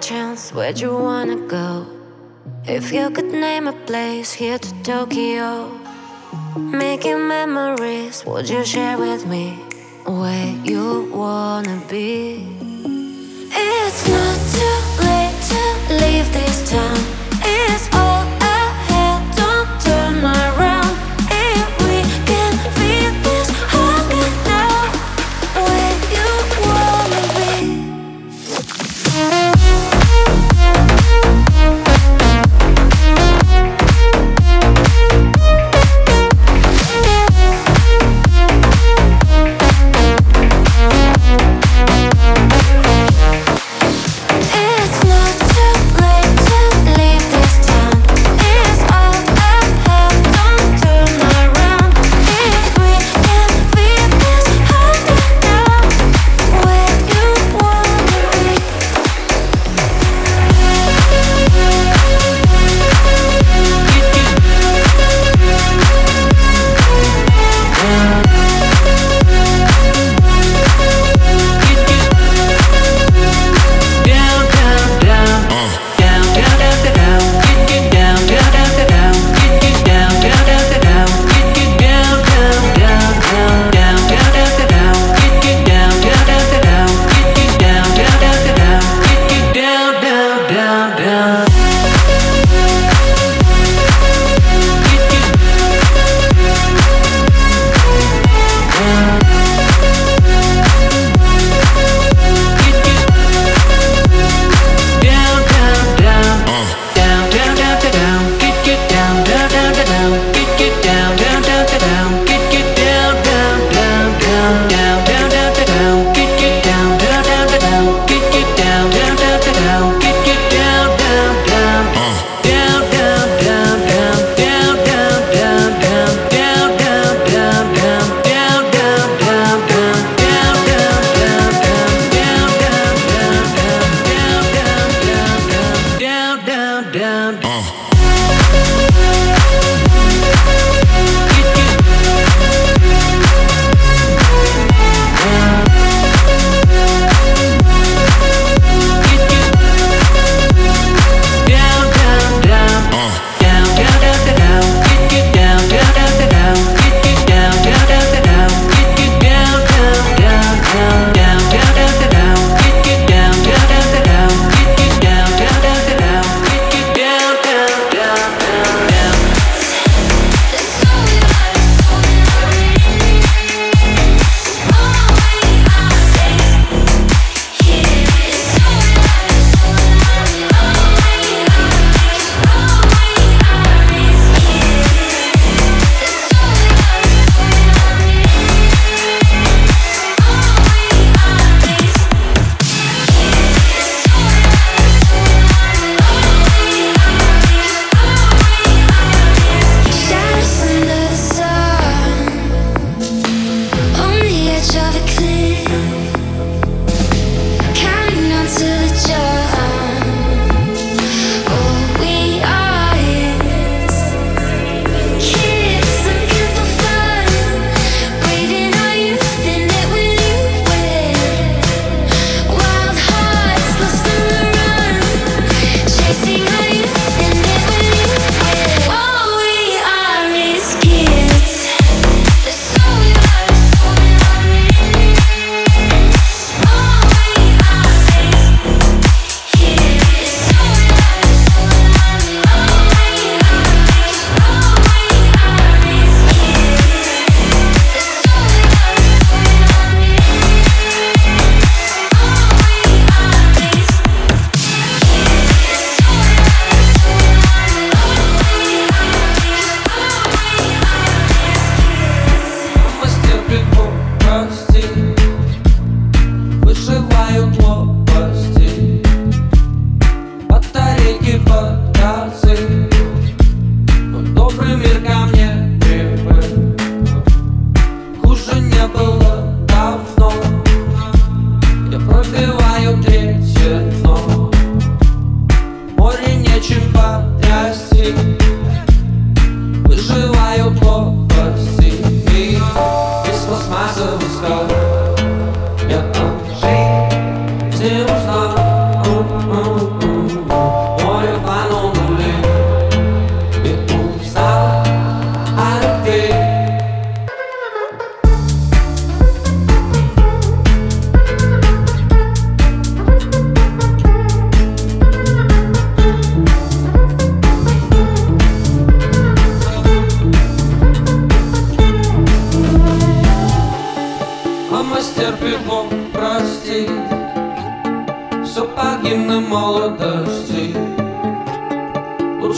Chance, where'd you wanna go? If you could name a place here to Tokyo, making memories, would you share with me where you wanna be? It's not too late to leave this town.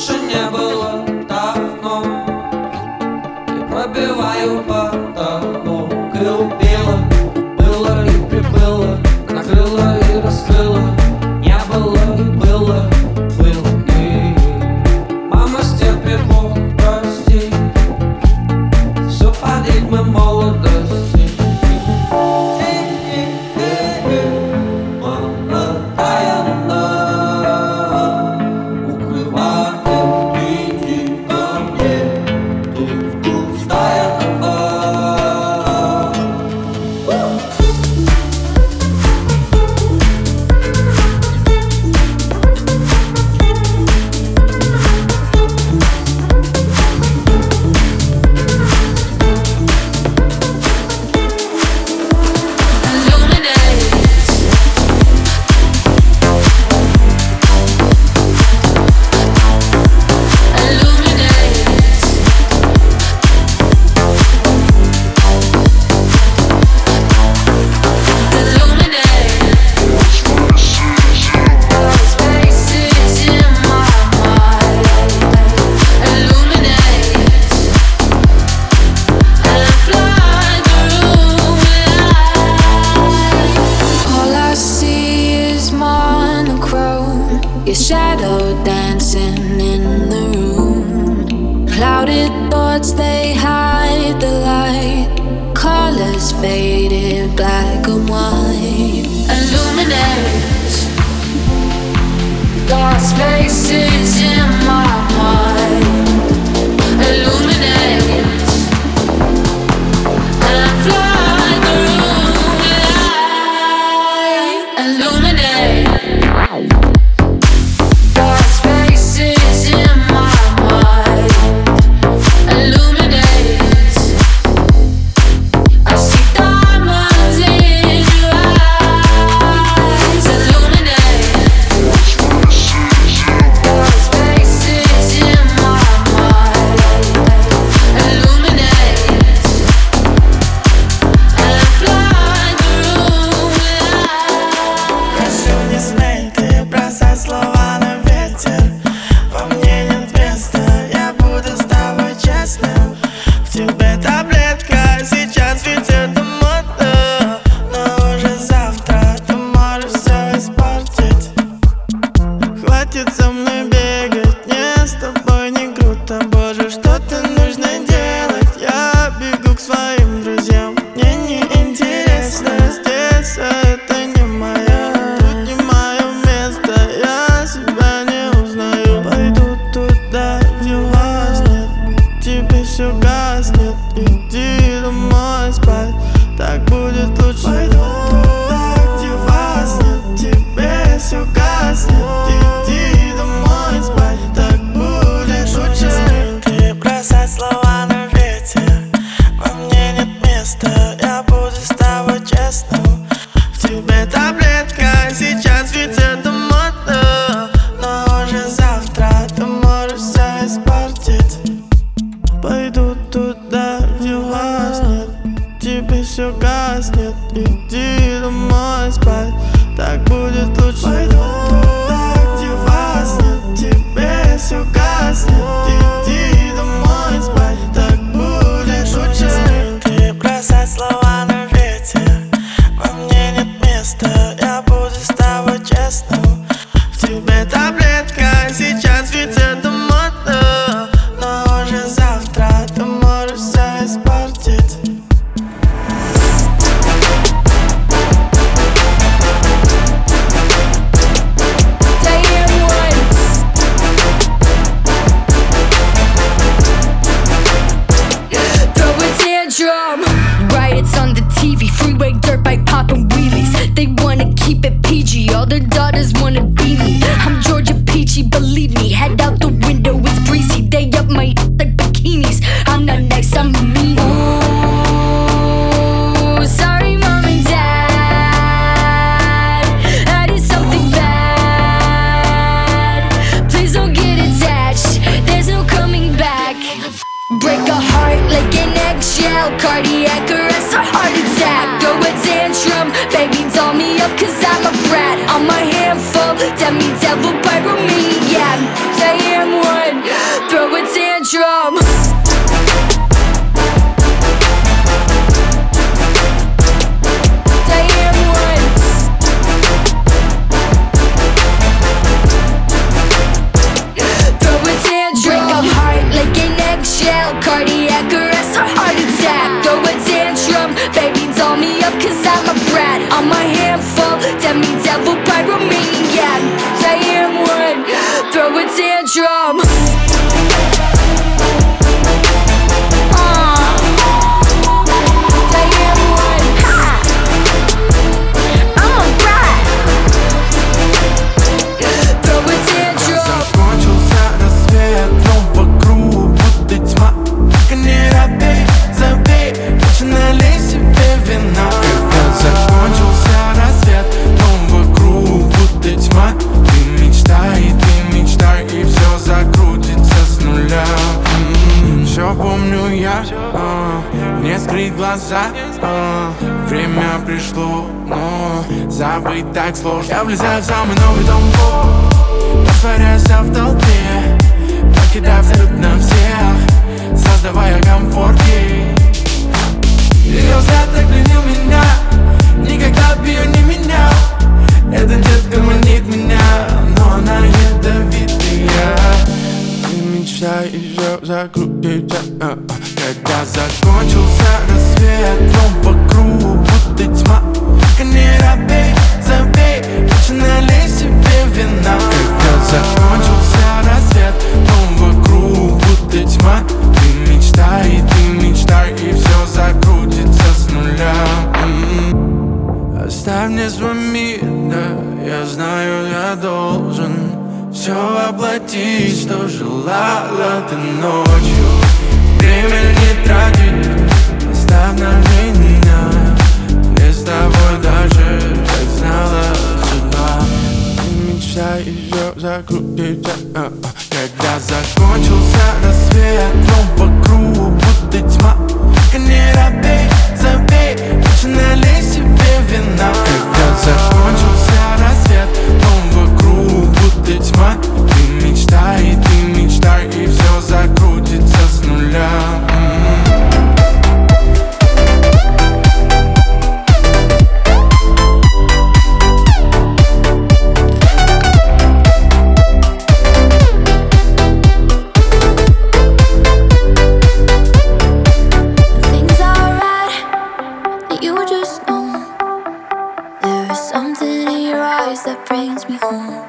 Лучше не было давно. Я пробиваю потолок за самый новый дом. Растворяйся в толпе Покидая взрыв на всех Создавая комфорты Ее взгляд так пленил меня Никогда бы ее не менял. Эта детка манит меня Но она ядовитая. Ты мечтай еще закрутить а, а, а. Когда закончился рассвет Дом вокруг будто тьма. Как не забей, лучше налей себе вина. Когда закончился that brings me home.